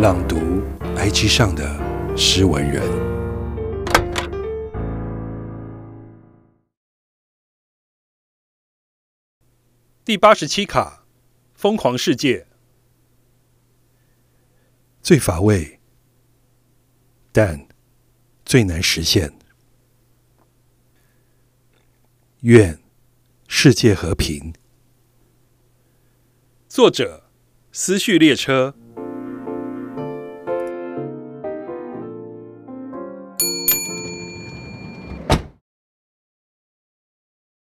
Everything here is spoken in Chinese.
朗读 ig 上的诗文人。第八十七卡疯狂世界。最乏味但最难实现。愿世界和平。作者思绪列车。